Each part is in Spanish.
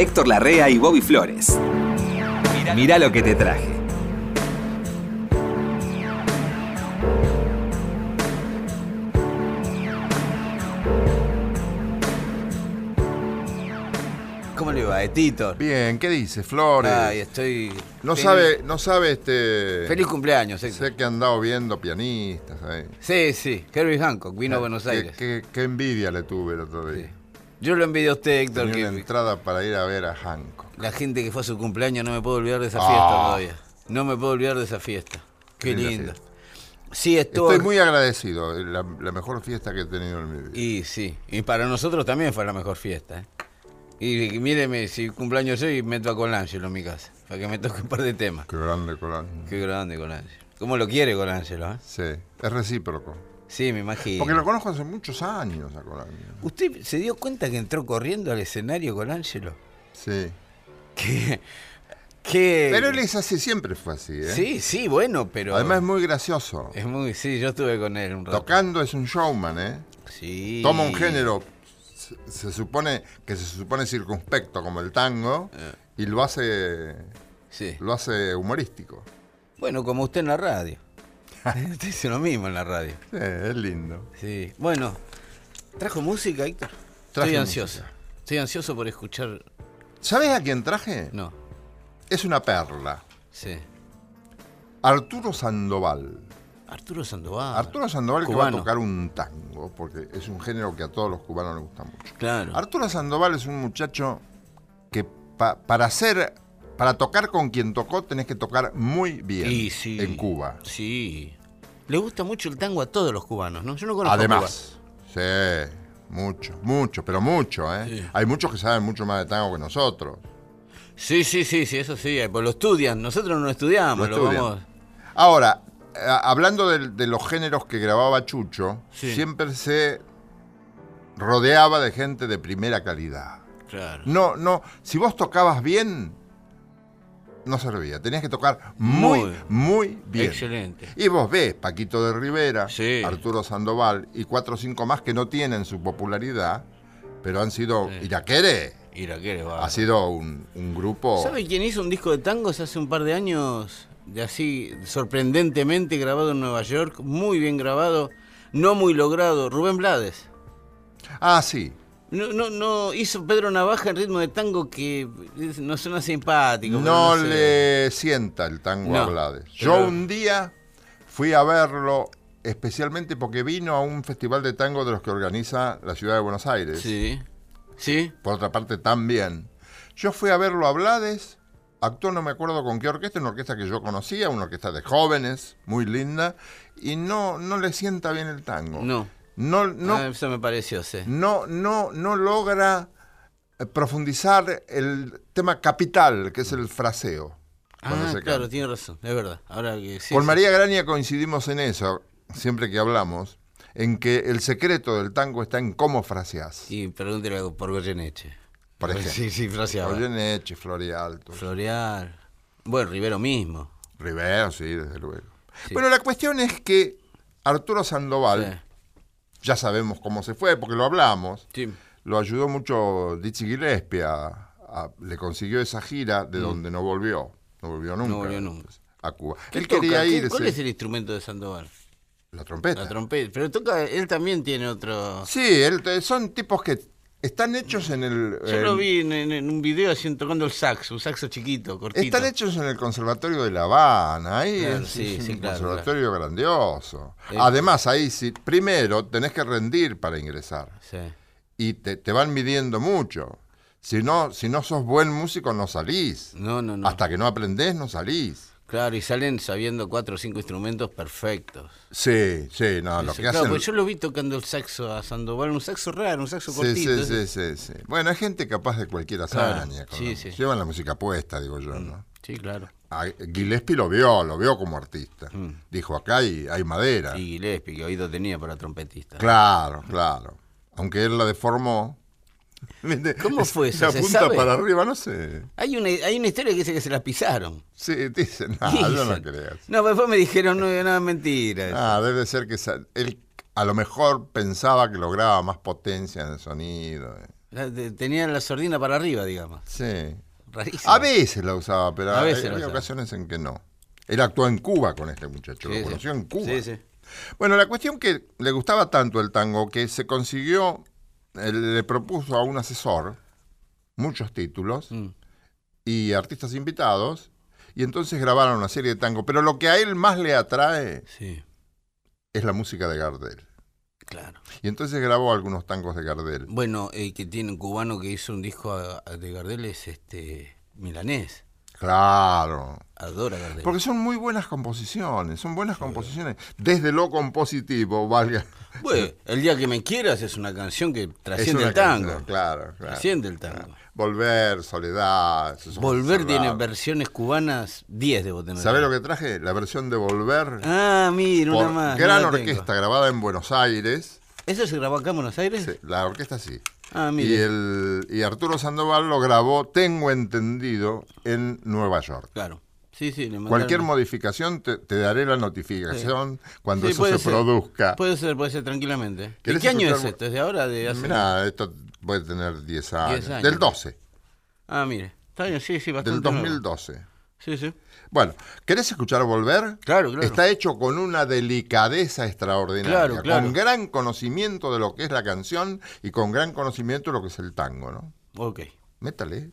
Héctor Larrea y Bobby Flores. Mirá lo que te traje. ¿Cómo le va, Tito? Bien, ¿qué dice, Flores? Ay, estoy. no feliz- sabe, no sabe este. Feliz cumpleaños, Héctor. Sé que han andado viendo pianistas. ahí. Sí, sí. Herbie Hancock vino a Buenos Qué- Aires. Qué, qué envidia le tuve el otro día. Sí. Yo lo envidio a usted, Héctor, Tenía que una entrada para ir a ver a Hancock. la gente que fue a su cumpleaños no me puedo olvidar de esa Ah. fiesta todavía. No me puedo olvidar de esa fiesta. Qué Linda fiesta. Sí, estuvo. Estoy muy agradecido. La, la mejor fiesta que he tenido en mi vida. Y sí, y para nosotros también fue la mejor fiesta. ¿eh? Y, y míreme, si cumpleaños hoy, meto a Colangelo en mi casa, para que me toque un par de temas. Qué grande Colán. Qué grande Colangelo. ¿Cómo lo quiere Colangelo? ¿eh? Sí, es recíproco. Sí, me imagino. Porque lo conozco hace muchos años a Colán. ¿Usted se dio cuenta que entró corriendo al escenario Colangelo? Sí. Que. que Pero él es así, siempre fue así, ¿eh? Sí, sí, bueno, pero. Además es muy gracioso. Es muy. Sí, yo estuve con él un rato. Tocando es un showman, ¿eh? Sí. Toma un género, se, se supone que se supone circunspecto como el tango Eh. y lo hace Sí. lo hace humorístico. Bueno, como usted en la radio. Usted dice lo mismo en la radio. Sí, es lindo. Sí. Bueno, ¿trajo música, Héctor? Traje Estoy ansioso. música. Estoy ansioso por escuchar. ¿Sabes a quién traje? No, Es una perla. sí. Arturo Sandoval. Arturo Sandoval. Arturo Sandoval que va a tocar un tango, porque es un género que a todos los cubanos les gusta mucho. Claro. Arturo Sandoval es un muchacho que pa- para hacer, para tocar con quien tocó tenés que tocar muy bien sí. en Cuba. Sí. Le gusta mucho el tango a todos los cubanos, ¿no? Yo no conozco Además, sí, mucho, mucho, pero mucho, ¿eh? Sí. Hay muchos que saben mucho más de tango que nosotros. Sí, sí, sí, sí, eso sí. Pues lo estudian. Nosotros no lo estudiamos. Lo Lo, estudian. vamos. Ahora, eh, hablando de, de los géneros que grababa Chucho, Sí. siempre se rodeaba de gente de primera calidad. Claro. No, no, si vos tocabas bien, no servía. Tenías que tocar muy, Muy. muy bien. Excelente. Y vos ves Paquito de Rivera, Sí. Arturo Sandoval y cuatro o cinco más que no tienen su popularidad, pero han sido. Sí. Iraquere Iraquere, va. ha sido un, un grupo. ¿Sabe quién hizo un disco de tangos hace un par de años? De así, sorprendentemente grabado en Nueva York, muy bien grabado, no muy logrado. Rubén Blades. Ah, sí. No, no, no, hizo Pedro Navaja en ritmo de tango que no suena simpático. No sé. le sienta el tango a Blades. Yo pero- un día fui a verlo especialmente porque vino a un festival de tango de los que organiza la ciudad de Buenos Aires. Sí. ¿Sí? Por otra parte, también. Yo fui a verlo a Blades, actuó no me acuerdo con qué orquesta, una orquesta que yo conocía, una orquesta de jóvenes, muy linda, y no, no le sienta bien el tango. No. No, no, Ah, eso me pareció, sí. no, no, no logra eh, profundizar el tema capital, que es el fraseo. Ah, claro, tiene razón, es verdad. Ahora que sí. Con sí. María Graña coincidimos en eso, siempre que hablamos, en que el secreto del tango está en cómo fraseás. Y pregúntele por Goyeneche. Por ejemplo. Sí, sí, fraseaba. Goyeneche, Florialto. Floreal. Bueno, Rivero mismo. Rivero, sí, desde luego. Sí. Bueno, la cuestión es que Arturo Sandoval. Ya sabemos cómo se fue, porque lo hablamos, Sí. lo ayudó mucho Dizzy Gillespie, a- a- le consiguió esa gira de donde no volvió, no volvió nunca. Mm. volvió nunca. A Cuba. ¿Qué Él toca? quería ¿Qué- irse. ¿Cuál es el instrumento de Sandoval? La trompeta. La trompeta. Pero toca, él también tiene otro. Sí, él- son tipos que están hechos en el... Yo lo vi en, en- en un video haciendo tocando el saxo, un saxo chiquito, cortito. Están hechos en el Conservatorio de La Habana, ahí Claro, es, sí, es sí, un claro, conservatorio grandioso. Sí. Además, ahí sí, primero tenés que rendir para ingresar. Sí. y te, te van midiendo mucho. Si no, si no sos buen músico, no salís. No, no, no. Hasta que no aprendés, no salís. Claro, y salen sabiendo cuatro o cinco instrumentos perfectos. Sí, sí, no, lo que claro, hacen... pues yo lo vi tocando el saxo a Sandoval, un saxo raro, un saxo Sí, cortito. sí, sí, sí, sí. Bueno, hay gente capaz de cualquier Claro, hazaña. con sí, la- sí. Llevan la música puesta, digo yo, ¿no? Sí, claro. A- Gillespie lo vio, lo vio como artista. Mm. Dijo, acá hay, hay madera. Y Gillespie, que oído tenía para trompetista. Claro, claro. Aunque él la deformó. ¿Cómo fue eso? La ¿Se punta sabe? para arriba, no sé. Hay una, hay una historia que dice que se las pisaron. Sí, dicen, no, yo no Dicen. creo. No, pero después me dijeron, no, no, es mentira. eso. Ah, debe ser que él a lo mejor pensaba que lograba más potencia en el sonido. eh. Tenía la sordina para arriba, digamos. Sí. Rarísimo. A veces la usaba, pero A hay- veces ocasiones en que no. Él actuó en Cuba con este muchacho, Sí, lo sí. conoció en Cuba. Sí, sí. Bueno, la cuestión que le gustaba tanto el tango que se consiguió, él le propuso a un asesor muchos títulos Mm. y artistas invitados, y entonces grabaron una serie de tango. Pero lo que a él más le atrae Sí, es la música de Gardel. claro. Y entonces grabó algunos tangos de Gardel. Bueno, el que tiene un cubano que hizo un disco de Gardel es este milanés. Claro. Adora Gardel. Porque son muy buenas composiciones, son buenas composiciones. Desde lo compositivo, valga. Bueno, el día que me quieras es una canción que trasciende el tango. canción, Claro, claro. Trasciende el tango. Volver, Soledad. Volver tiene versiones cubanas 10 debo tener. ¿Sabés lo que traje? La versión de Volver. Ah, mira, una más. gran orquesta grabada en Buenos Aires. ¿Eso se grabó acá en Buenos Aires? Sí, la orquesta sí. Ah, Y, el, y Arturo Sandoval lo grabó, tengo entendido, en Nueva York. Claro. Sí, sí, le Cualquier modificación te, te daré la notificación cuando Sí, eso puede se ser. produzca. Puede ser, puede ser tranquilamente. ¿De ¿Querés qué año es esto? ¿Es de ahora? De hace... Mirá, esto puede tener 10 años. 10 años. Del 12, Ah, mire. Está bien, sí, sí, bastante del nuevo. 2012. Sí, sí. Bueno, ¿querés escuchar Volver? Claro, claro. Está hecho con una delicadeza extraordinaria, Claro, claro. con gran conocimiento de lo que es la canción y con gran conocimiento de lo que es el tango, ¿no? Ok. Métale.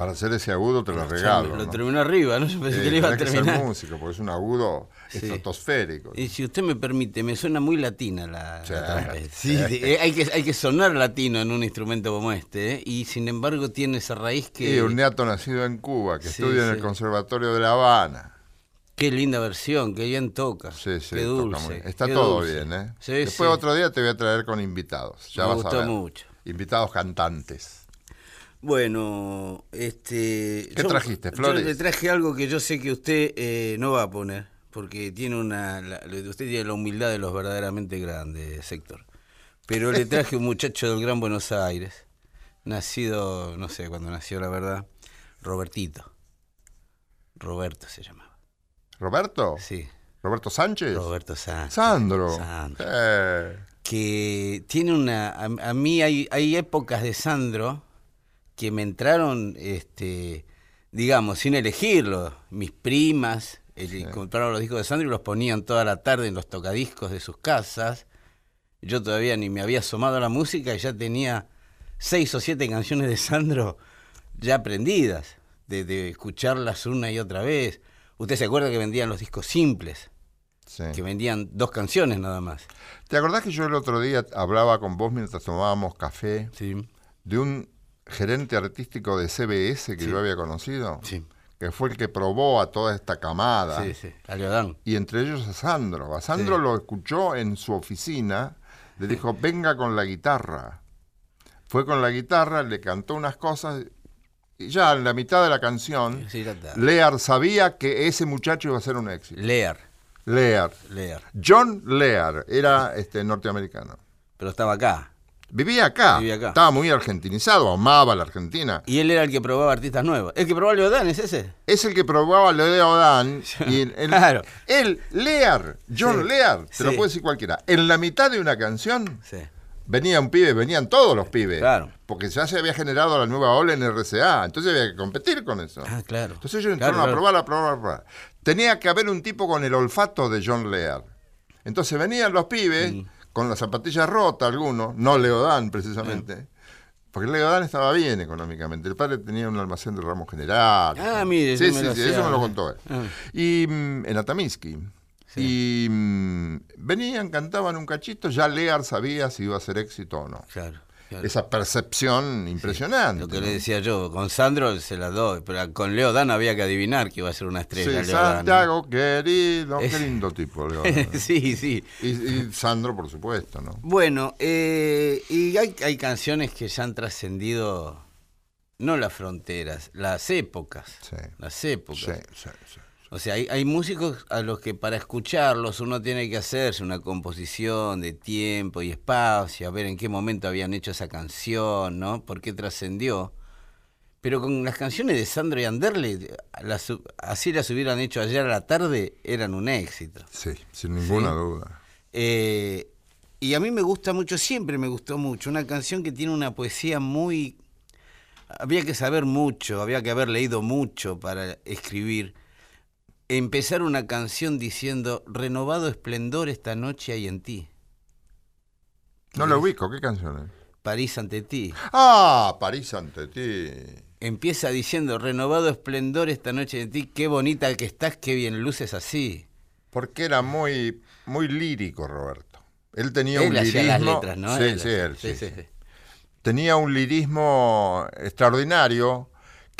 Para hacer ese agudo te lo regalo. Lo ¿no? terminó arriba, ¿no? Yo pensé Sí, que le iba a tenés que ser terminar. músico, porque es un agudo Sí. estratosférico. Y si usted me permite, me suena muy latina la, Sí. la. Sí, sí, eh, hay, que, hay que sonar latino en un instrumento como este, ¿eh? y sin embargo tiene esa raíz que... Y un neato nacido en Cuba, que Sí, estudia en sí. el Conservatorio de La Habana. Qué linda versión, qué bien toca. Sí, sí, qué dulce. Está qué todo dulce. bien, ¿eh? Sí, Después sí. otro día te voy a traer con invitados. Ya Me vas a gustó ver. mucho. Invitados cantantes. Bueno, este... ¿Qué trajiste, Flores? Yo le traje algo que yo sé que usted eh, no va a poner, porque tiene una... la- usted tiene la humildad de los verdaderamente grandes, sector. Pero le traje un muchacho del Gran Buenos Aires, nacido, no sé cuándo nació la verdad, Robertito. Roberto se llamaba. ¿Roberto? Sí, ¿Roberto Sánchez? Roberto Sánchez. Sandro. Sandro. Eh, que tiene una a, a mí hay, hay épocas de Sandro que me entraron este digamos sin elegirlo. Mis primas el- compraron los discos de Sandro y los ponían toda la tarde en los tocadiscos de sus casas. Yo todavía ni me había asomado a la música y ya tenía seis o siete canciones de Sandro ya aprendidas de, de escucharlas una y otra vez. Usted se acuerda que vendían los discos simples sí. que vendían dos canciones nada más. ¿Te acordás que yo el otro día hablaba con vos mientras tomábamos café sí. De un gerente artístico de CBS que Sí. yo había conocido? sí Que fue el que probó a toda esta camada. Sí, sí, a Leodán. Y entre ellos a Sandro. A Sandro Sí. lo escuchó en su oficina, le dijo, venga con la guitarra. Fue con la guitarra, le cantó unas cosas y ya en la mitad de la canción. Lear sabía que ese muchacho iba a ser un éxito. Lear, Lear. Lear. John Lear era este, norteamericano. Pero estaba acá. Vivía acá, Vivía acá. estaba muy argentinizado, amaba la Argentina. Y él era el que probaba artistas nuevos. ¿El que probaba Leodán es ese? Es el que probaba lo de Odán y el, Claro. él, Lear, John Sí. Lear, se lo puede decir cualquiera. En la mitad de una canción Sí. venía un pibe, venían todos los pibes. Claro. Porque ya se había generado la nueva ola en RCA, entonces había que competir con eso. Ah, claro. Entonces ellos Claro, entraron a probar, a probar, a probar. Tenía que haber un tipo con el olfato de John Lear. Entonces venían los pibes Mm. Con las zapatillas rotas, algunos, no Leodán precisamente. Porque Leodán estaba bien económicamente. El padre tenía un almacén de ramos general. Ah, mire, sí, sí, sí, eso me lo contó él. Ah. Y mm, en Atamisky. Y mm, venían, cantaban un cachito, ya Lear sabía si iba a ser éxito o no. Claro. Claro. Esa percepción impresionante. Lo que ¿no? le decía yo, con Sandro se las doy, pero con Leodán había que adivinar que iba a ser una estrella. Sí, Leodán. Santiago, querido, qué Es- lindo tipo. Leodán. sí, sí. y, y Sandro, por supuesto, ¿no? Bueno, eh, y hay, hay canciones que ya han trascendido, no las fronteras, las épocas. Sí. Las épocas. Sí, sí, sí. O sea, hay, hay músicos a los que para escucharlos uno tiene que hacerse una composición de tiempo y espacio, a ver en qué momento habían hecho esa canción, ¿no? ¿Por qué trascendió? Pero con las canciones de Sandro y Anderle, las, así las hubieran hecho ayer a la tarde, eran un éxito. Sí, sin ninguna Sí. duda. Eh, y a mí me gusta mucho, siempre me gustó mucho, una canción que tiene una poesía muy... Había que saber mucho, había que haber leído mucho para escribir. Empezar una canción diciendo, renovado esplendor esta noche hay en ti. No lo ubico, ¿qué canción es? París ante ti. Ah, París ante ti. Empieza diciendo, renovado esplendor esta noche en ti, qué bonita que estás, qué bien luces así. Porque era muy, muy lírico, Roberto. Él tenía Él un hacía lirismo. las letras, ¿no? Sí, Él sí, él, sí, sí. sí. Tenía un lirismo extraordinario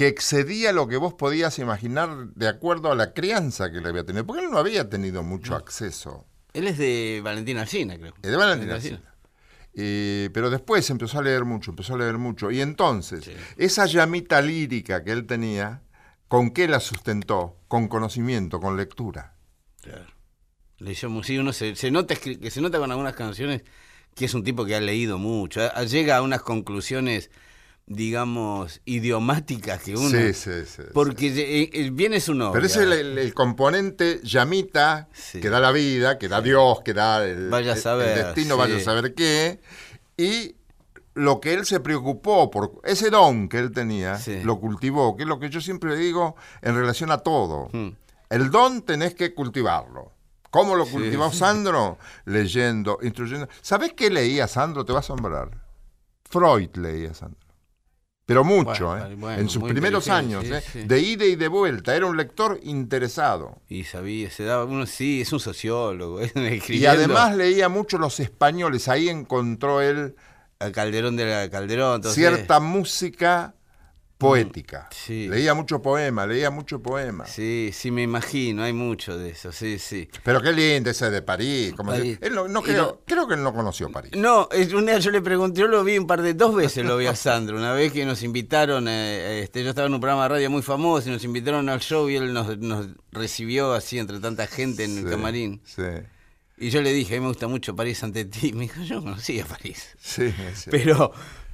que excedía lo que vos podías imaginar de acuerdo a la crianza que le había tenido. Porque él no había tenido mucho acceso. Él es de Valentín Alsina, creo. Es de. Alsina. Eh, pero después empezó a leer mucho, empezó a leer mucho. Y entonces, Sí. esa llamita lírica que él tenía, ¿con qué la sustentó? Con conocimiento, con lectura. Claro. Mu- sí, uno se, se nota que se nota con algunas canciones que es un tipo que ha leído mucho. a- Llega a unas conclusiones, digamos, idiomáticas que uno. sí, sí, sí. Porque eh, eh, viene su novia. Pero ese es el, componente llamita Sí. que da la vida, que da Dios, que da el, Vaya a el- saber, el destino, vaya a saber qué. Y lo que él se preocupó por ese don que él tenía, lo cultivó, que es lo que yo siempre digo en relación a todo. Hmm. El don tenés que cultivarlo. ¿Cómo lo cultivó. Sandro? Leyendo, instruyendo. ¿Sabés qué leía Sandro? Te va a asombrar. Freud leía Sandro. Pero mucho, Bueno, ¿eh? bueno, en sus primeros años, sí, ¿eh? sí. de ida y de vuelta. Era un lector interesado. Y sabía, se daba, uno sí, es un sociólogo. es Y además leía mucho los españoles. Ahí encontró él al Calderón de la Calderón. entonces- cierta música poética. Mm, sí. Leía mucho poema, leía mucho poema. Sí, sí, me imagino, hay mucho de eso, sí, sí. Pero qué lindo ese de París. como París. se- él no, creo, no- creo que él no conoció París. No, es- un día yo le pregunté, yo lo vi un par de, dos veces lo vi a Sandro, una vez que nos invitaron, eh, este, yo estaba en un programa de radio muy famoso y nos invitaron al show y él nos, nos recibió así entre tanta gente en el camarín. Sí, Y yo le dije, a mí me gusta mucho París ante ti. Me dijo, yo no conocía París. sí. sí. Pero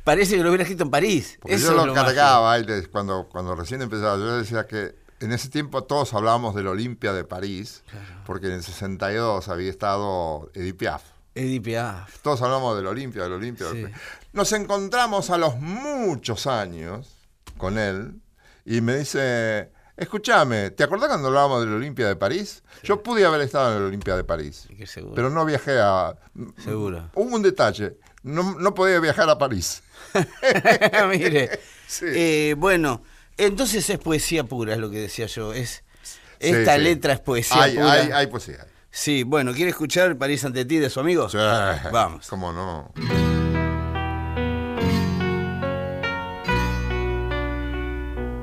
parece que lo hubiera escrito en París. Porque Eso yo lo cargaba él cuando, cuando recién empezaba. Yo decía que en ese tiempo todos hablábamos del Olimpia de París, porque en el 62 había estado Edith Piaf. Edith Piaf. Todos hablamos del Olimpia, del Olimpia. Sí. Nos encontramos a los muchos años con él y me dice, escúchame, ¿te acordás cuando hablábamos del Olimpia de París? Yo pude haber estado en el Olimpia de París, pero no viajé a... Seguro. Hubo un detalle, no, no podía viajar a París. Mire. Sí. Eh, bueno, entonces es poesía pura, es lo que decía yo. Es, Sí, esta sí. letra es poesía Hay, pura. hay, hay poesía. Sí, bueno, ¿quiere escuchar París ante ti de su amigo? Sí. Vamos. ¿Cómo no?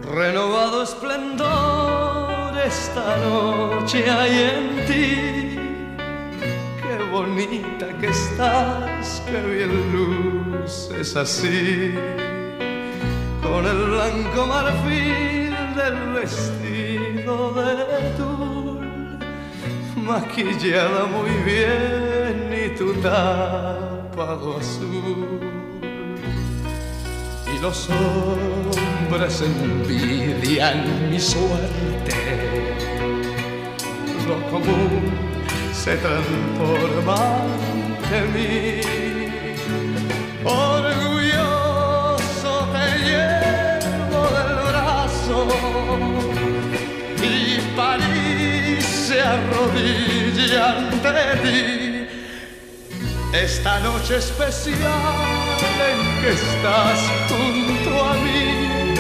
Renovado esplendor esta noche hay en ti. Bonita que estás, qué bien luces así. Con el blanco marfil del vestido de tul, maquillada muy bien y tu tapado azul y los hombres envidian mi suerte. Lo común se transforma ante mí. Orgulloso te llevo del brazo y París se arrodilla ante ti. Esta noche especial en que estás junto a mí,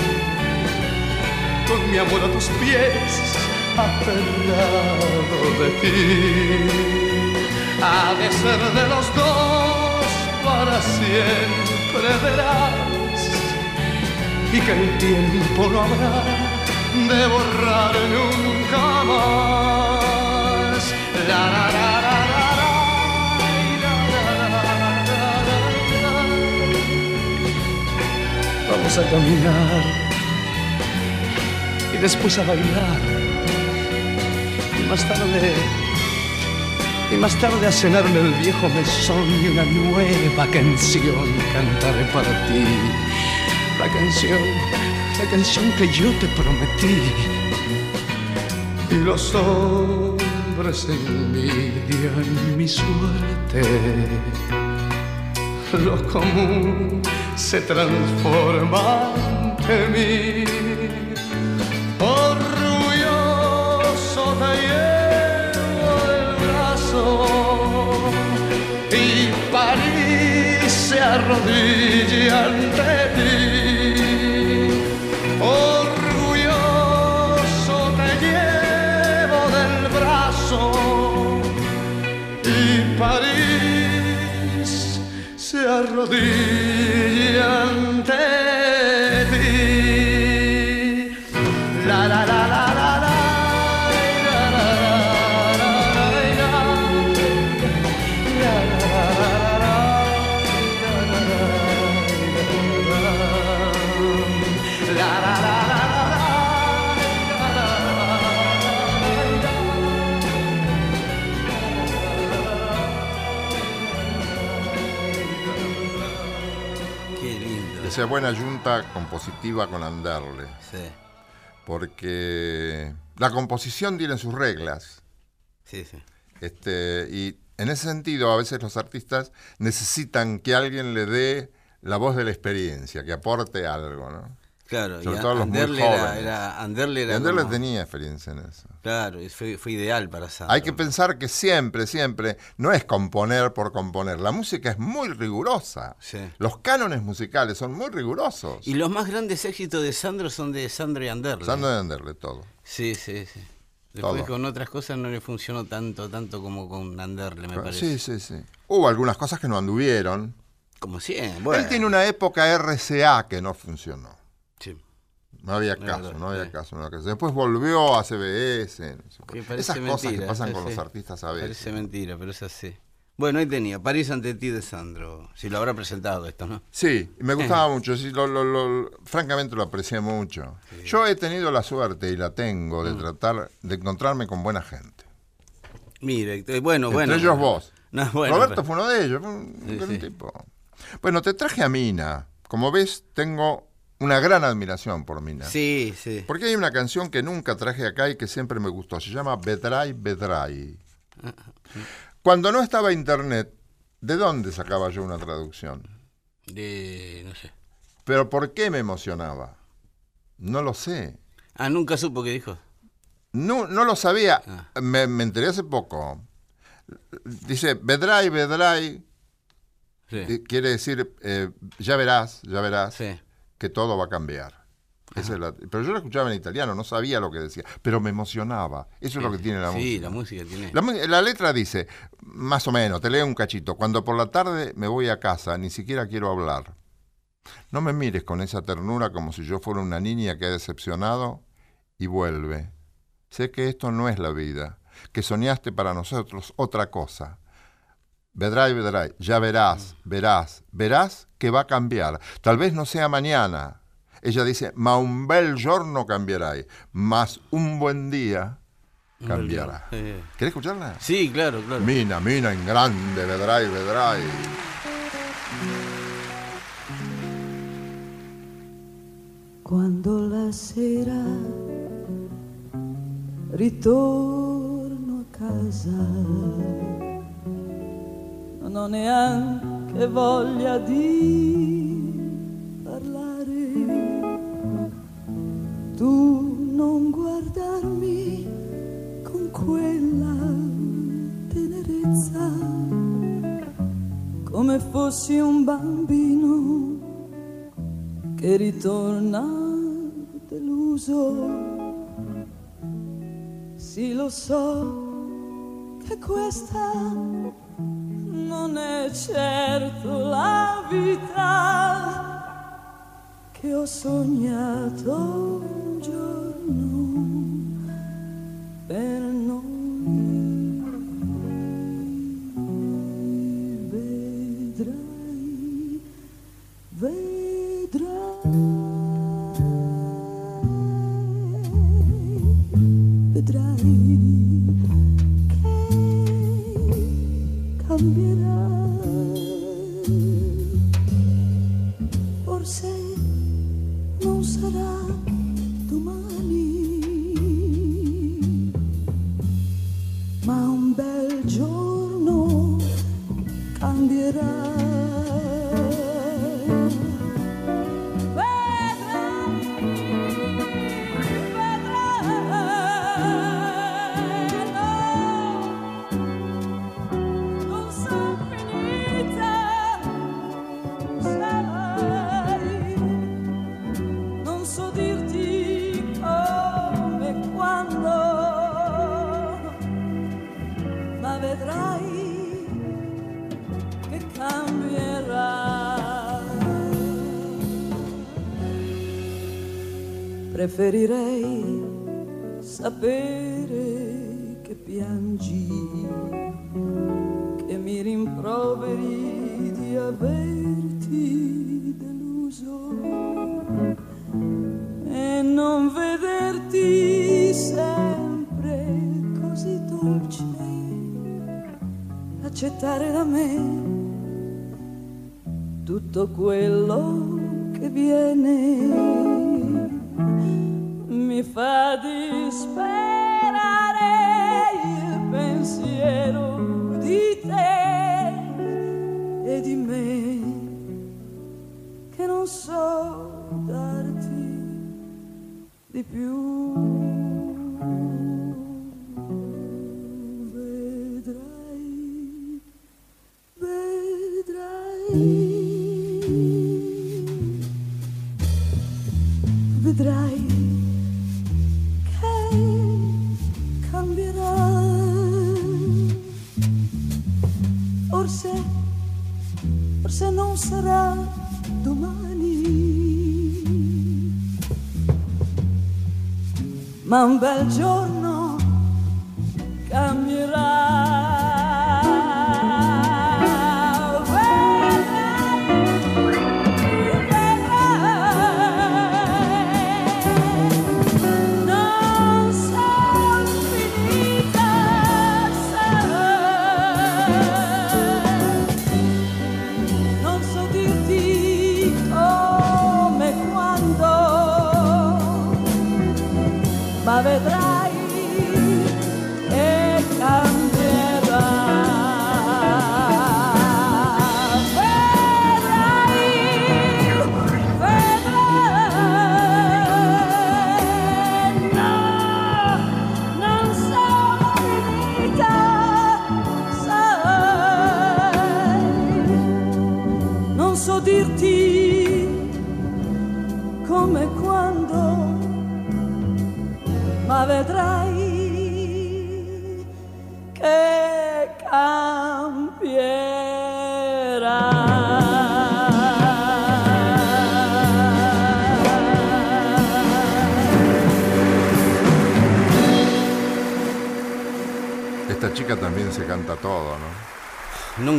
con mi amor a tus pies, aferrado de ti. Ha de ser de los dos para siempre verás, y que el tiempo no habrá de borrar nunca más. La, la, la. Vamos a caminar y después a bailar más tarde y más tarde a cenar en el viejo mesón y una nueva canción cantaré para ti. La canción la canción que yo te prometí. Y los hombres envidian mi suerte. Lo común se transforma ante mí. Y París se arrodilla ante ti. Orgulloso te llevo del brazo y París se arrodilla Esa buena junta compositiva con Anderle. Sí, Porque la composición tiene sus reglas. sí, sí. Este, y en ese sentido, a veces los artistas necesitan que alguien le dé la voz de la experiencia, que aporte algo, ¿no? Claro, Sobre y todo los muy Anderle era, jóvenes. era, Anderle Y era Anderle como- tenía experiencia en eso. Claro, y fue, fue ideal para Sandro. Hay que pensar que siempre, siempre, no es componer por componer. La música es muy rigurosa. Sí. Los cánones musicales son muy rigurosos. Y los más grandes éxitos de Sandro son de Sandro y Anderle. Sandro de Anderle, todo. Sí, sí, sí. Después Todo. con otras cosas no le funcionó tanto, tanto como con Anderle, me parece. Sí, sí, sí. Hubo algunas cosas que no anduvieron. Como siempre. Bueno, Él tiene una época RCA que no funcionó. No había caso, verdad, no había caso, no había caso. Después volvió a CBS. no sé Esas mentira. cosas que pasan con los artistas a veces. Parece mentira, pero es así. Bueno, ahí tenía, París ante ti de Sandro. Si lo habrá presentado esto, ¿no? Sí, me gustaba mucho, sí, lo- lo- lo- francamente lo aprecié mucho. Yo he tenido la suerte y la tengo Mm. de tratar de encontrarme con buena gente. Mire, eh, bueno, Entre bueno. ellos vos. No, bueno, Roberto pero- fue uno de ellos, fue un, Sí, gran sí. tipo. Bueno, te traje a Mina. Como ves, tengo una gran admiración por Mina. Sí, sí. Porque hay una canción que nunca traje acá y que siempre me gustó. Se llama Bedray Bedray. Cuando no estaba internet, ¿de dónde sacaba yo una traducción? De, no sé. Pero ¿por qué me emocionaba? No lo sé. Ah, nunca supo qué dijo. No, no lo sabía. Ah. Me, me enteré hace poco. Dice, Bedray, Bedray, Sí. eh, quiere decir, eh, ya verás, ya verás, Sí. Que todo va a cambiar. Esa es la- pero yo lo escuchaba en italiano, no sabía lo que decía, pero me emocionaba. Eso es lo que tiene la sí, música. la música tiene. La, la letra dice, más o menos, te leo un cachito, cuando por la tarde me voy a casa, ni siquiera quiero hablar. No me mires con esa ternura como si yo fuera una niña que ha decepcionado y vuelve. Sé que esto no es la vida, que soñaste para nosotros otra cosa. Vedrai, vedrai, ya verás, verás, verás que va a cambiar. Tal vez no sea mañana. Ella dice, ma un bel giorno cambierai, mas un buen día cambiará. Sí. ¿Querés escucharla? Sí, claro, claro. Mina, mina en grande, vedrai, vedrai. Quando la sera ritorno a casa, non ho neanche voglia di parlare. Tu non guardarmi con quella tenerezza, come fossi un bambino che ritorna deluso. Sì, lo so che questa non è certo la vita che ho sognato un giorno. Per vedrai che cambierà. Preferirei sapere che piangi, che mi rimproveri di averti deluso e non vederti sempre accettare da me tutto quello che viene mi fa disperare il pensiero di te e di me che non so darti di più. Non sarà domani, ma un bel giorno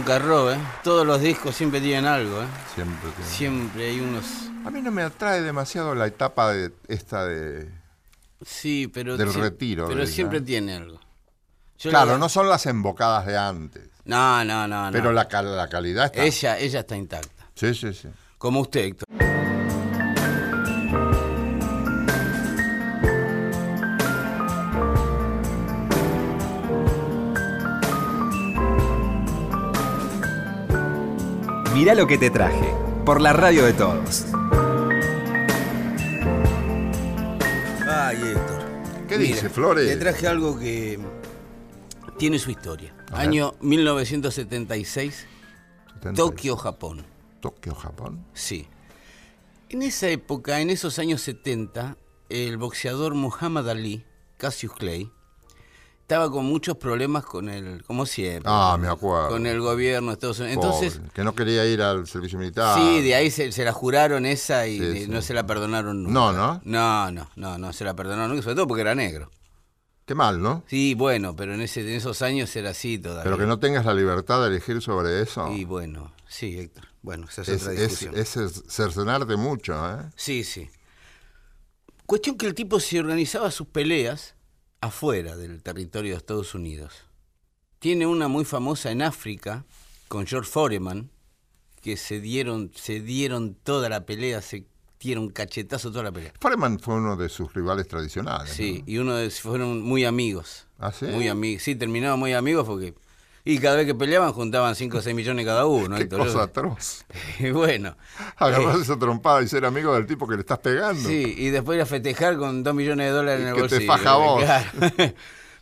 Nunca ¿eh? Todos los discos siempre tienen algo, ¿eh? Siempre tiene. Siempre hay unos... A mí no me atrae demasiado la etapa de esta de... Sí, pero... Del retiro Pero de ella. siempre tiene algo. Yo claro, la- no son las embocadas de antes, No, no, no. no. pero la, cal- la calidad está. Ella, ella está intacta. Sí, sí, sí. Como usted, Héctor. Mirá lo que te traje, por la radio de todos. Ay, Héctor. ¿Qué Mira, dice, Flores? Le traje algo que tiene su historia. A ver. Año 1976, 76. Tokio, Japón. Tokio, Japón. Sí. En esa época, en esos años 70, el boxeador Muhammad Ali, Cassius Clay, estaba con muchos problemas con el, como siempre, Ah, me acuerdo. con el gobierno de Estados Unidos. Entonces, Pobre, que no quería ir al servicio militar. sí, de ahí se, se la juraron esa y Sí, de- sí. no se la perdonaron nunca. No, ¿no? No, no, no, no se la perdonaron nunca, sobre todo porque era negro. Qué mal, ¿no? Sí, bueno, pero en, ese, en esos años era así todavía. Pero que no tengas la libertad de elegir sobre eso. Y bueno, sí, Héctor. Bueno, esa es, es, otra es, discusión. es cer- cercenarte mucho, ¿eh? Sí, sí. Cuestión que el tipo se organizaba sus peleas afuera del territorio de Estados Unidos. Tiene una muy famosa en África con George Foreman, que se dieron, se dieron toda la pelea, se dieron cachetazo toda la pelea. Foreman fue uno de sus rivales tradicionales. Sí, ¿no? y uno de fueron muy amigos. ¿Ah, sí? Muy amigos. Sí, terminaban muy amigos porque. Y cada vez que peleaban juntaban 5 o 6 millones cada uno. Qué Héctor. cosa atroz. Y bueno. Agarrar eh, esa trompada y ser amigo del tipo que le estás pegando. Sí, y después ir a festejar con 2 millones de dólares Y en el que te faja vos. Claro.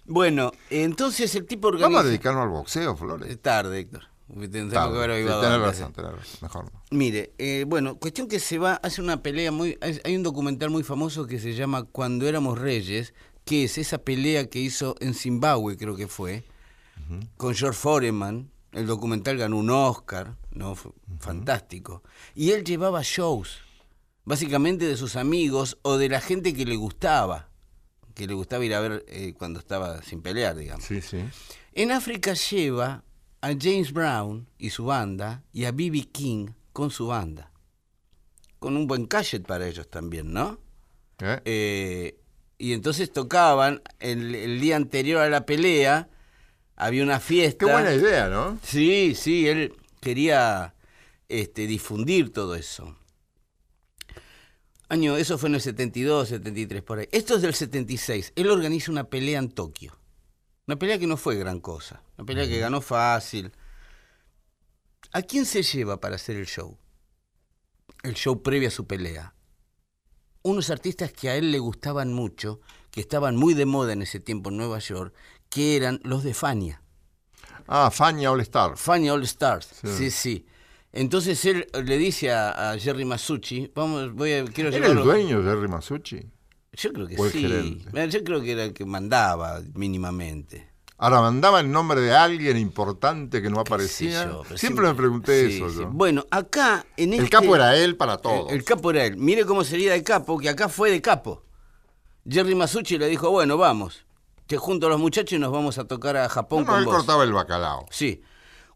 bueno, entonces el tipo organiza. Vamos a dedicarnos al boxeo, Flores. Es tarde, Héctor. Tenemos Tarde. que haber Sí, tenés razón, tenés razón. Mejor no. Mire, eh, bueno, cuestión que se va, hace una pelea muy... hay- Hay un documental muy famoso que se llama Cuando éramos reyes, que es esa pelea que hizo en Zimbabue, creo que fue, con George Foreman. El documental ganó un Oscar, ¿no? Fantástico. Y él llevaba shows, básicamente de sus amigos o de la gente que le gustaba, que le gustaba ir a ver eh, cuando estaba sin pelear, digamos. Sí, sí. En África lleva a James Brown y su banda y a B.B. King con su banda. Con un buen cachet para ellos también, ¿no? ¿Eh? Eh, y entonces tocaban el, el día anterior a la pelea, había una fiesta. Qué buena idea, ¿no? Sí, sí, él quería este, difundir todo eso. Año, eso fue en el 72, 73, por ahí. Esto es del 76. Él organiza una pelea en Tokio. Una pelea que no fue gran cosa. Una pelea que ganó fácil. ¿A quién se lleva para hacer el show? El show previo a su pelea. unos artistas que a él le gustaban mucho, que estaban muy de moda en ese tiempo en Nueva York, que eran los de Fania. Ah, Fania All Star. Fania All Stars, Sí. sí, sí. Entonces él le dice a, a Jerry Masucci, vamos, voy a, quiero ¿Era el dueño de Jerry Masucci? Yo creo que sí. Yo creo que era el que mandaba mínimamente. Ahora, mandaba el nombre de alguien importante que no aparecía. yo, siempre me pregunté sí, eso. sí. yo. Bueno, acá en El este- capo era él para todos. El, el capo era él. Mire cómo sería de capo, que acá fue de capo. Jerry Masucci le dijo, bueno, vamos. Te junto a los muchachos y nos vamos a tocar a Japón No, con él vos. cortaba el bacalao. Sí.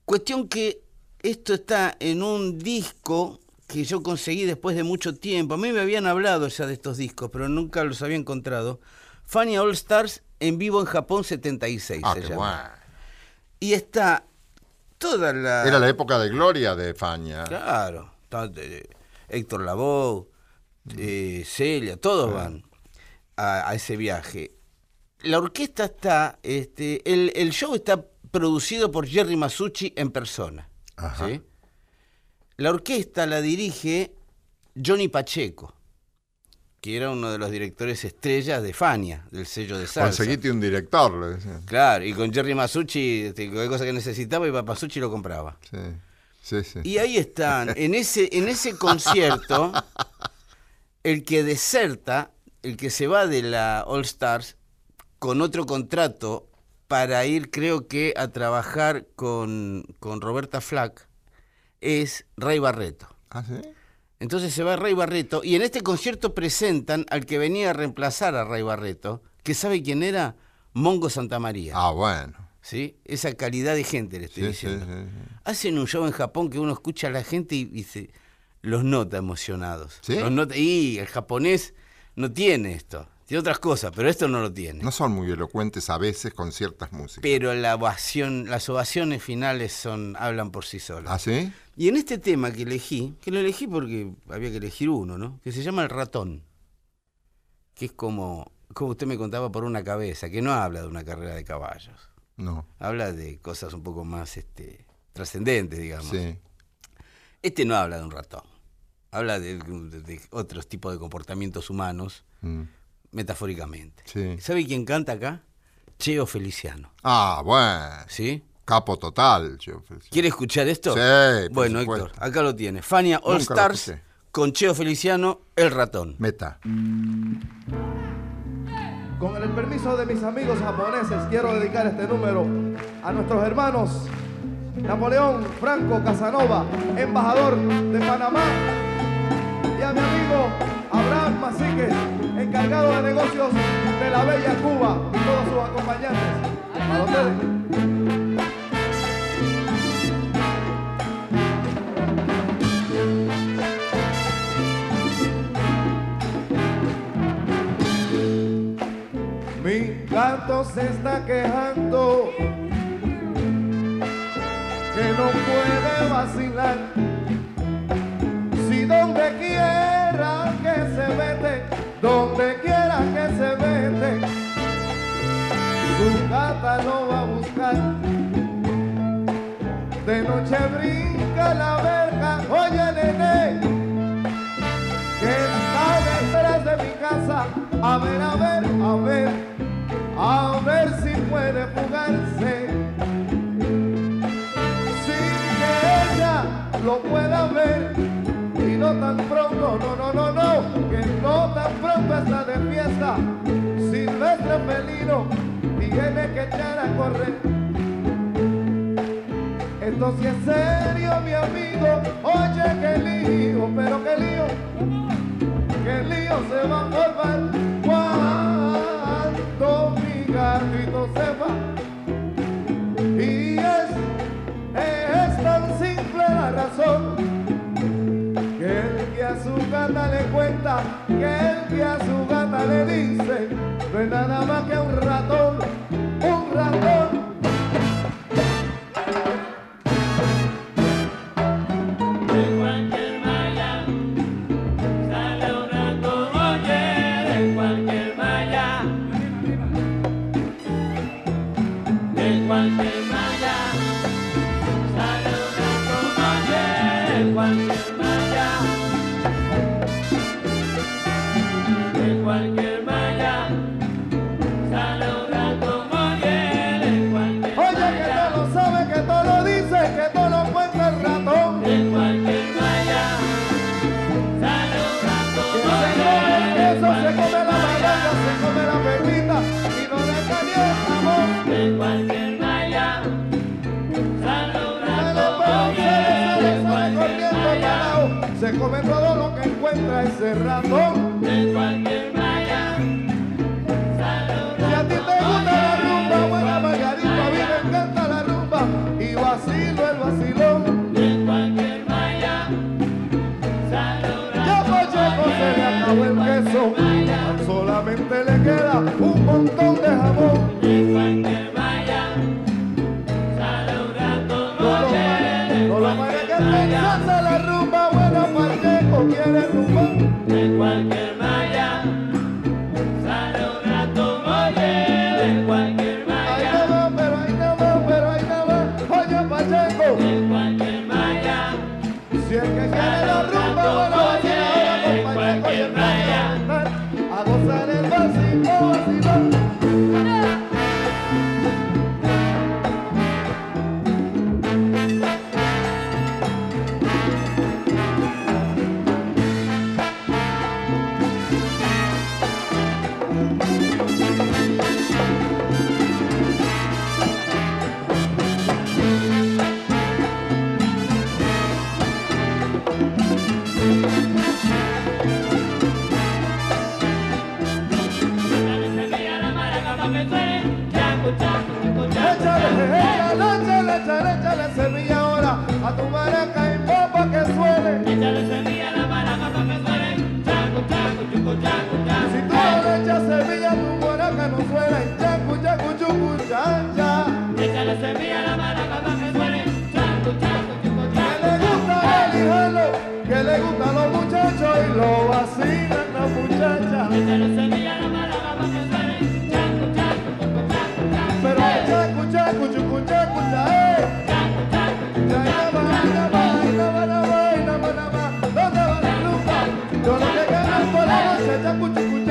Cuestión que esto está en un disco que yo conseguí después de mucho tiempo. A mí me habían hablado ya de estos discos, pero nunca los había encontrado. Fania All Stars en vivo en Japón 76 Ah, se qué llama. bueno. Y está toda la... Era la época de gloria de Fania. Claro. eh, Héctor Lavoe, eh, Celia, todos van a, a ese viaje. La orquesta está, este, el, el show está producido por Jerry Masucci en persona. Ajá. ¿sí? La orquesta la dirige Johnny Pacheco, que era uno de los directores estrellas de Fania, del sello de salsa. Conseguiste un director, le decían. Claro, y con Jerry Masucci, este, cualquier cosa que necesitaba, a Masucci y lo compraba. Sí, sí, sí. Y ahí están, en ese, en ese concierto, el que deserta, el que se va de la All Stars con otro contrato para ir, creo que, a trabajar con, con Roberta Flack, es Ray Barreto. ¿Ah, sí? Entonces se va Ray Barreto y en este concierto presentan al que venía a reemplazar a Ray Barreto, que sabe quién era, Mongo Santamaría. Ah, bueno. ¿sí? Esa calidad de gente le estoy Sí, diciendo. sí. Hacen un show en Japón que uno escucha a la gente y, y se- los nota emocionados. ¿Sí? Los nota- y el japonés no tiene esto. Tiene otras cosas, pero esto no lo tiene. No son muy elocuentes a veces con ciertas músicas. Pero la ovación, las ovaciones finales son, hablan por sí solas. ¿Ah, sí? Y en este tema que elegí, que lo elegí porque había que elegir uno, ¿no? Que se llama El ratón. Que es como, como usted me contaba por una cabeza, que no habla de una carrera de caballos. No. Habla de cosas un poco más este, trascendentes, digamos. Sí. Este no habla de un ratón. Habla de, otros tipos de comportamientos humanos, Mm. Metafóricamente. Sí. ¿Sabe quién canta acá? Cheo Feliciano. Ah, bueno. ¿Sí? Capo total. yo- ¿Quiere escuchar esto? Sí, por Bueno, supuesto. Héctor, acá lo tiene. Fania All Nunca lo Stars escuché. con Cheo Feliciano, El Ratón. Meta. Con el permiso de mis amigos japoneses, quiero dedicar este número a nuestros hermanos Napoleón Franco Casanova, embajador de Panamá, y a mi amigo Masique, encargado de negocios de la Bella Cuba, y todos sus acompañantes. Para ustedes. Mi gato se está quejando que no puede vacilar. Donde quiera que se mete, donde quiera que se mete, su gata lo va a buscar. De noche brinca la verga, oye nene, que está detrás de mi casa. A ver, a ver, a ver, a ver si puede fugarse. Sin que ella lo pueda ver. No tan pronto, no, no, no, no, que no tan pronto está de fiesta. Silvestre felino tiene que echar a correr. Esto sí es serio, mi amigo. Oye, qué lío, pero qué lío el lío se va a formar cuando mi gatito se va. Y es, es tan simple la razón a su gata le cuenta, que el que a su gata le dice, no es nada más que un ratón, que los taku taku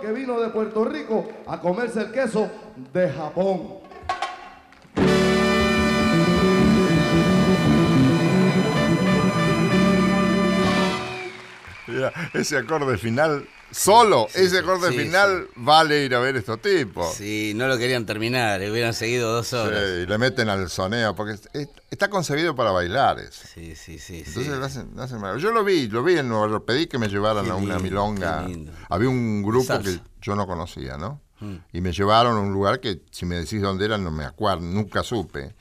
que vino de Puerto Rico a comerse el queso de Japón. Mira, ese acorde final Solo ese corte final vale ir a ver estos tipos. Sí, no lo querían terminar, eh, hubieran seguido dos horas. y le meten al soneo, porque está concebido para bailar eso. Sí, sí, sí. Entonces lo hacen, lo hacen Yo lo vi, lo vi en Nueva York, pedí que me llevaran a una milonga. Había un grupo que yo no conocía, ¿no? Mm. Y me llevaron a un lugar que si me decís dónde era no me acuerdo, nunca supe.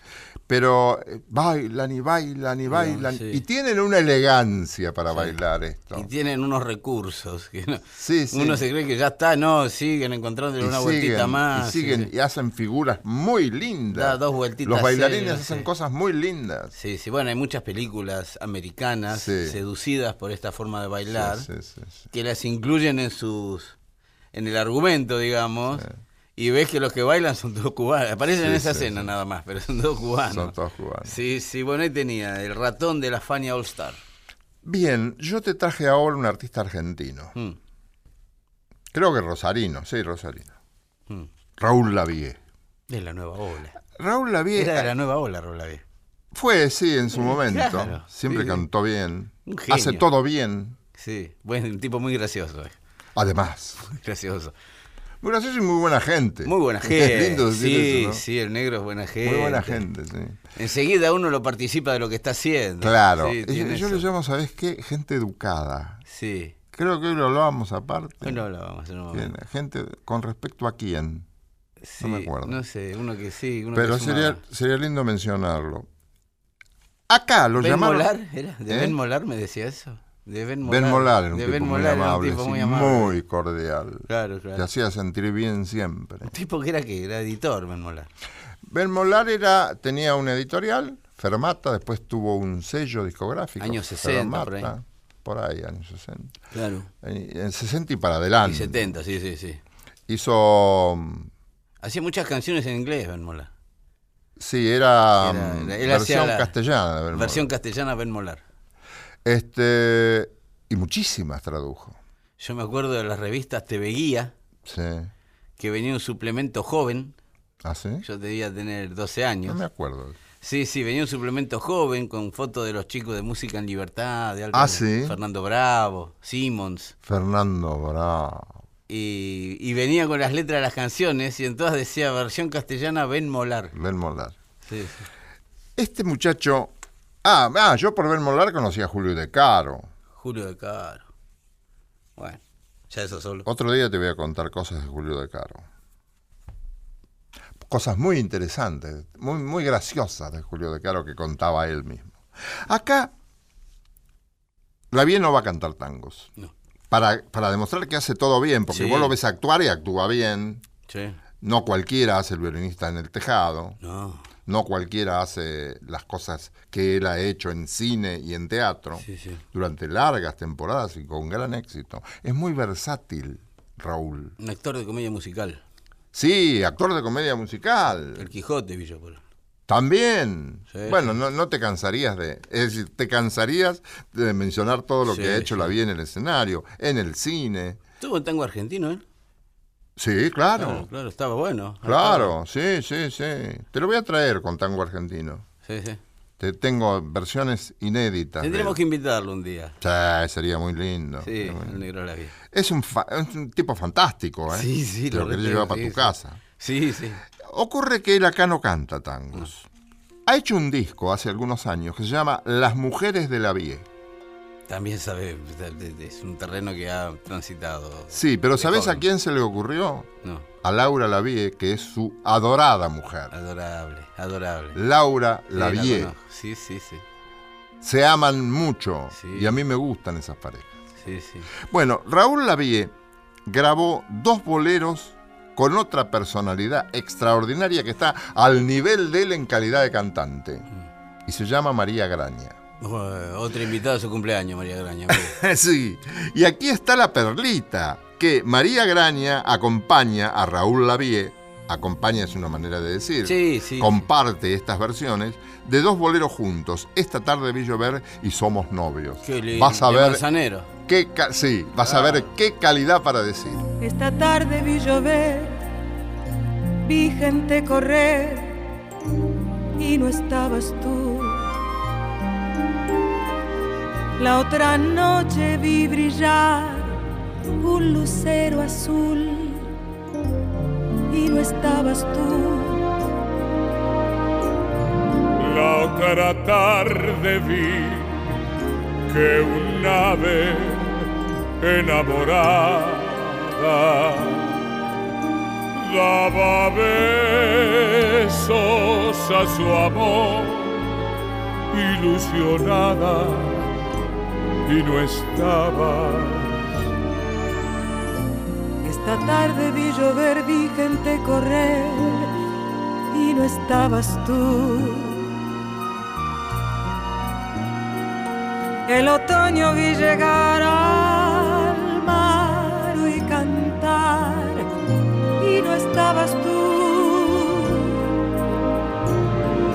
Pero eh, bailan y bailan y bailan. sí. Y tienen una elegancia para bailar esto. Y tienen unos recursos. Que no- Sí, sí. Uno se cree que ya está, no, siguen encontrándole Y una siguen, vueltita más. y siguen y hacen figuras muy lindas. Da dos vueltitas Los bailarines hacen cosas muy lindas. Sí, sí, bueno, hay muchas películas americanas seducidas por esta forma de bailar que las incluyen en sus en el argumento, digamos, y ves que los que bailan son todos cubanos. Aparecen Sí, en esa sí, escena sí. nada más, pero son todos cubanos. Son todos cubanos. Sí, sí, bueno, ahí tenía el ratón de la Fania All Star. Bien, yo te traje ahora un artista argentino. Mm, Creo que Rosarino, sí, Rosarino. mm. Raúl Lavie. De la nueva ola. Raúl Lavie Era de la nueva ola, Rolavie. fue, sí, en su momento. claro, Siempre cantó bien. Un genio. Hace todo bien. Sí, un tipo muy gracioso, eh, Además, muy gracioso. Muy gracioso y muy buena gente. Muy buena Es gente. lindo decir sí, eso, ¿no? sí, el negro es buena gente. Muy buena gente, sí. Enseguida uno lo participa de lo que está haciendo. Claro. Sí, yo eso. le llamo, ¿sabes qué? Gente educada. Sí. Creo que hoy lo hablábamos aparte. Hoy lo hablábamos en un Bien, momento. Gente con respecto a quién. Sí, me acuerdo. No sé, uno que sí, uno Pero que sería, sería lindo mencionarlo. Acá lo ¿Ben llamaron. Molar? ¿Era? ¿De ¿Eh? Ben Molar me decía eso? De Ben Molar. Ben Molar era un de tipo Ben muy Molar era un amable, tipo muy muy, amable. cordial. Claro, Te claro. hacía sentir bien siempre. Un tipo que era que era editor, Ben Molar. Ben Molar era, tenía una editorial, Fermata, después tuvo un sello discográfico. Años 60, por ahí. Fermata, por ahí, años 60. Claro. En, en 60 y para Y adelante. 70, sí, sí, sí. Hizo. Hacía muchas canciones en inglés, Ben Molar. Sí, era, Era- mm, él hacía versión la castellana. de Ben Versión Molar. castellana, Ben Molar. Este, y muchísimas tradujo. Yo me acuerdo de las revistas TV Guía, Sí. que venía un suplemento joven. ¿Ah, sí? Yo debía tener 12 No años. me acuerdo. Sí, sí, venía un suplemento joven con fotos de los chicos de Música en Libertad, de Álvaro- Ah, ¿sí? Fernando Bravo, Simmons. Fernando Bravo. Y, y venía con las letras de las canciones y en todas decía versión castellana Ben Molar. Ben Molar. Sí, sí. Este muchacho. Ah, ah, yo por Ben Molar conocí a Julio De Caro. Julio de Caro. Bueno, ya eso solo. Otro día te voy a contar cosas de Julio De Caro. Cosas muy interesantes, muy, muy graciosas de Julio De Caro que contaba él mismo. Acá, la bien no va a cantar tangos. No. Para, para demostrar que hace todo bien, porque Sí. vos lo ves actuar y actúa bien. Sí. No cualquiera hace el violinista en el tejado. No. No cualquiera hace las cosas que él ha hecho en cine y en teatro Sí, sí. durante largas temporadas y con gran éxito. Es muy versátil, Raúl. Un actor de comedia musical. Sí, actor de comedia musical. El Quijote, Villapolo. También. Sí, bueno, no, no te cansarías de... Es decir, te cansarías de mencionar todo lo que ha hecho la vida en el escenario, en el cine. Tuvo un tango argentino, ¿eh? Sí, claro. Claro, claro, estaba bueno. Claro, sí, sí, sí. Te lo voy a traer con tango argentino. Sí, sí. Te tengo versiones inéditas. Tendremos que invitarlo un día. Sí, sería muy lindo. Sí, muy el negro de la. Es un, fa- es un tipo fantástico, ¿eh? Sí, sí, Te lo lo querés llevar para sí, tu sí. casa. Sí, sí. Ocurre que él acá no canta tangos. Ha hecho un disco hace algunos años que se llama Las Mujeres de la Vie. También sabe, es un terreno que ha transitado. Sí, pero ¿sabes a quién se le ocurrió? No, A Laura Lavie, que es su adorada mujer. adorable, adorable. Laura Sí, la Lavie. Sí, sí, sí. Se aman mucho Sí. y a mí me gustan esas parejas. Sí, sí. Bueno, Raúl Lavie grabó dos boleros con otra personalidad extraordinaria que está al nivel de él en calidad de cantante. Y se llama María Graña. Bueno, otra invitada a su cumpleaños, María Graña. sí, y aquí está la perlita, que María Graña acompaña a Raúl Lavie, acompaña es una manera de decir, Sí, sí. comparte estas versiones de dos boleros juntos. Esta tarde vi llover y somos novios. Qué lindo. Vas a De ver Manzanero. qué sí, vas a ver qué calidad para decir. Esta tarde vi llover, vi gente correr y no estabas tú. La otra noche vi brillar un lucero azul y no estabas tú. La otra tarde vi que un ave enamorada daba besos a su amor, ilusionada y no estabas. Esta tarde vi llover, vi gente correr y no estabas tú. El otoño vi llegar al mar y cantar y no estabas tú.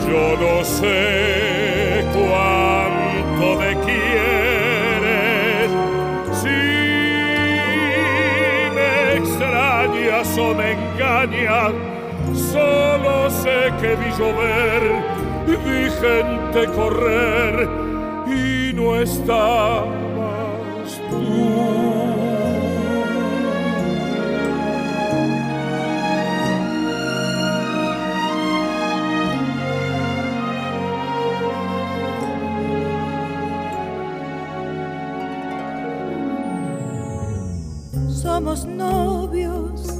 Yo no sé solo sé que vi llover, vi gente correr y no estabas tú. Somos novios,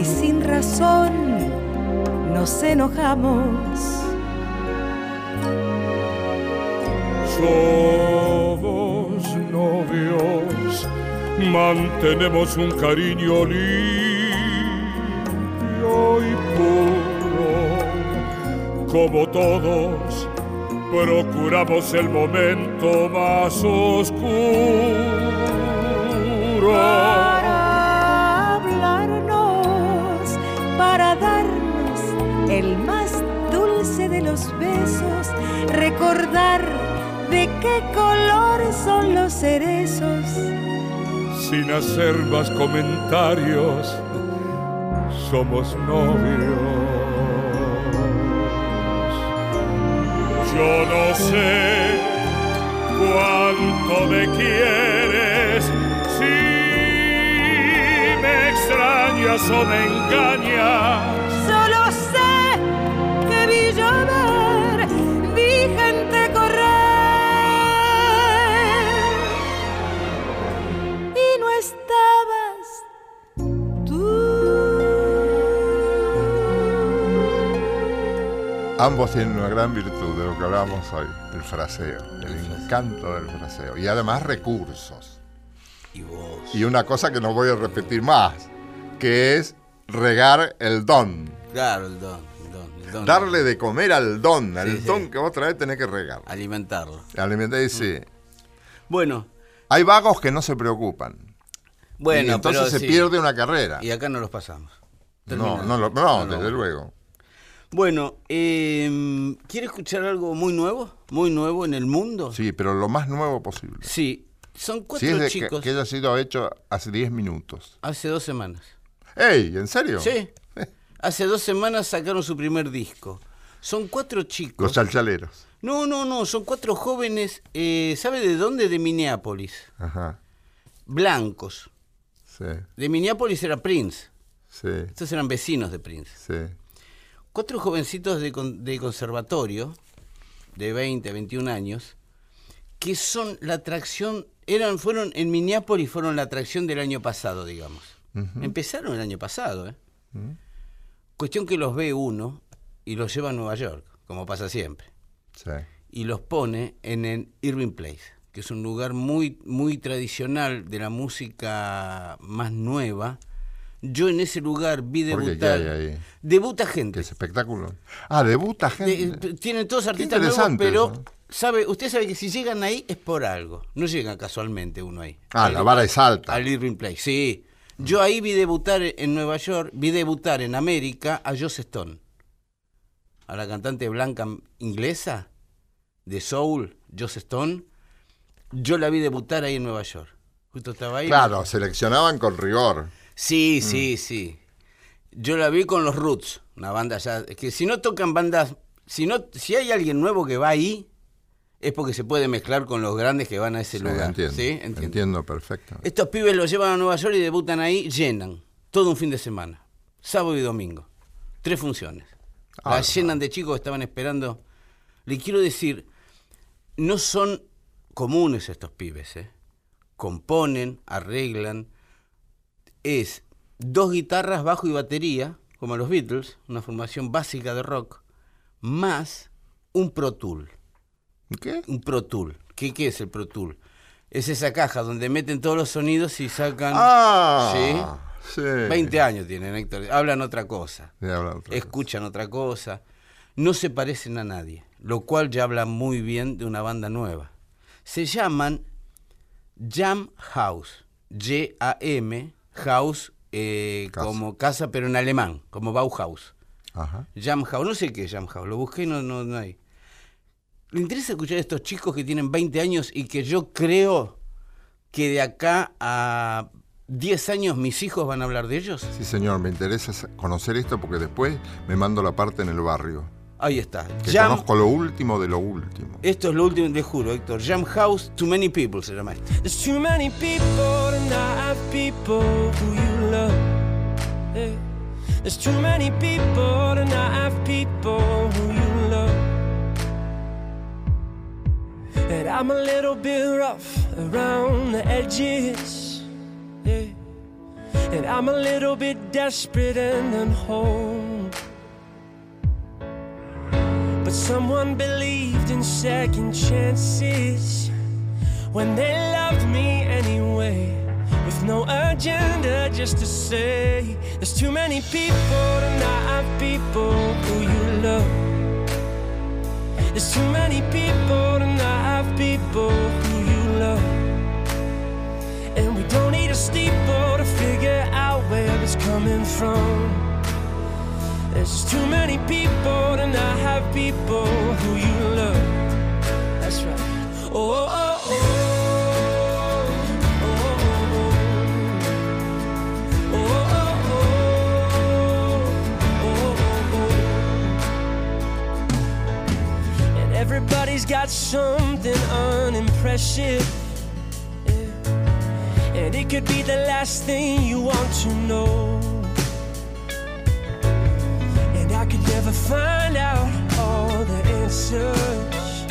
y sin razón nos enojamos. Somos novios, mantenemos un cariño limpio y puro. Como todos, procuramos el momento más oscuro. El más dulce de los besos, recordar de qué color son los cerezos. Sin hacer más comentarios, somos novios. Yo no sé cuánto me quieres, si me extrañas o me engañas. Ambos tienen una gran virtud de lo que hablamos hoy, el fraseo, el encanto del fraseo. Y además recursos. Y vos. Y una cosa que no voy a repetir más, que es regar el don. Claro, el don. el don, el don. Darle de comer al don, al Sí, don sí. que vos traes tenés que regar. Alimentarlo. Alimentar sí. Bueno, Hay vagos que no se preocupan. bueno. y entonces pero se sí. pierde una carrera. Y acá no los pasamos. No, no, lo- no, desde luego. Bueno, eh, ¿quiere escuchar algo muy nuevo? Muy nuevo en el mundo. Sí, pero lo más nuevo posible. Sí, son Si cuatro es de que, chicos. que haya sido hecho hace 10 minutos. Hace dos semanas. ¡Ey! ¿En serio? Sí. Hace dos semanas sacaron su primer disco. Son cuatro chicos. Los chalchaleros. No, no, no, son cuatro jóvenes, eh, ¿sabe de dónde? De Minneapolis. Ajá. Blancos. Sí, De Minneapolis era Prince. sí, Estos eran vecinos de Prince. sí. Cuatro jovencitos de, con- de conservatorio, de 20, 21 años, que son la atracción, eran, fueron en Minneapolis, fueron la atracción del año pasado, digamos. Empezaron el año pasado, ¿eh? Cuestión que los ve uno y los lleva a Nueva York, como pasa siempre. sí. y los pone en el Irving Place, que es un lugar muy, muy tradicional de la música más nueva. Yo en ese lugar vi debutar. ¿Qué hay ahí? Debuta ¿Qué gente. es espectáculo? Ah, debuta De- gente. tienen todos artistas nuevos, pero sabe, usted sabe que si llegan ahí es por algo. No llegan casualmente uno ahí. Ah, Al- la vara es alta. Al Irving Place, sí. Yo ahí vi debutar en Nueva York, vi debutar en América a Joss Stone, a la cantante blanca inglesa de soul, Joss Stone. Yo la vi debutar ahí en Nueva York. Justo estaba ahí. Claro, seleccionaban con rigor. Sí, sí, sí. Yo la vi con los Roots, una banda ya. Es que si no tocan bandas. Si, no, si hay alguien nuevo que va ahí, es porque se puede mezclar con los grandes que van a ese Sí, lugar. entiendo, ¿sí? Entiendo. entiendo perfecto. Estos pibes los llevan a Nueva York y debutan ahí, llenan. Todo un fin de semana. Sábado y domingo. Tres funciones. Ah, Las llenan de chicos que estaban esperando. Le quiero decir, no son comunes estos pibes, ¿eh? Componen, arreglan. Es dos guitarras, bajo y batería, como los Beatles, una formación básica de rock, más un Pro Tool ¿Qué? un Pro Tool. ¿Qué, qué es el Pro Tool? Es esa caja donde meten todos los sonidos y sacan... Ah, sí. 20 años tienen, Héctor. Hablan cosa. Otra cosa. Escuchan otra cosa. No se parecen a nadie. Lo cual ya habla muy bien de una banda nueva. Se llaman Jam House. J-A-M, House eh, Casa. como casa, pero en alemán, como Bauhaus. Ajá. Jam House, no sé qué es Jam House, lo busqué y no, no, no hay. ¿Le interesa escuchar a estos chicos que tienen 20 años y que yo creo que de acá a 10 años mis hijos van a hablar de ellos? Sí, señor, me interesa sa- conocer esto porque después me mando la parte en el barrio. Ahí está. Que Jam, conozco lo último de lo último. esto es lo último, te juro, Héctor. Jam House, Too Many People se llama esto. There's too many people to not have people who you love. Yeah. There's too many people to not have people who you love. And I'm a little bit rough around the edges. Yeah. And I'm a little bit desperate and unwhole. But someone believed in second chances when they loved me anyway. With no agenda, just to say there's too many people to not people who you love. There's too many people to not people who you love. And we don't need a steeple to figure out where it's coming from. There's too many people to not have people who you love. That's right. Oh, oh, oh, oh. Oh, oh, oh. Oh, oh, oh. And everybody's got something unimpressive. Yeah. And it could be the last thing you want to know. Never find out all the answers.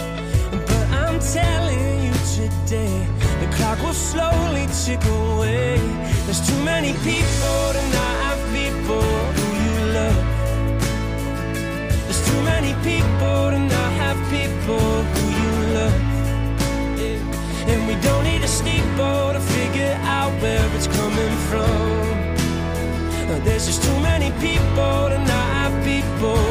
But I'm telling you today, the clock will slowly tick away. There's too many people to not have people who you love. There's too many people to not have people who you love. Yeah. And we don't need a steeple to figure out where it's coming from. There's just too many people people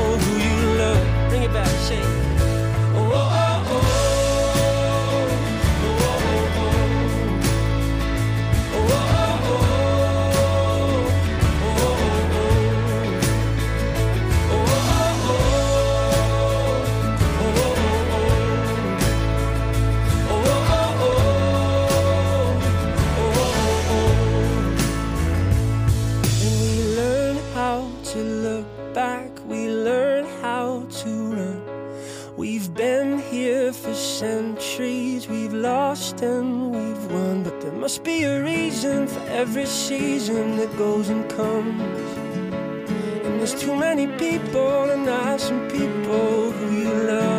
and we've won. But there must be a reason for every season that goes and comes. And there's too many people and not some people who you love.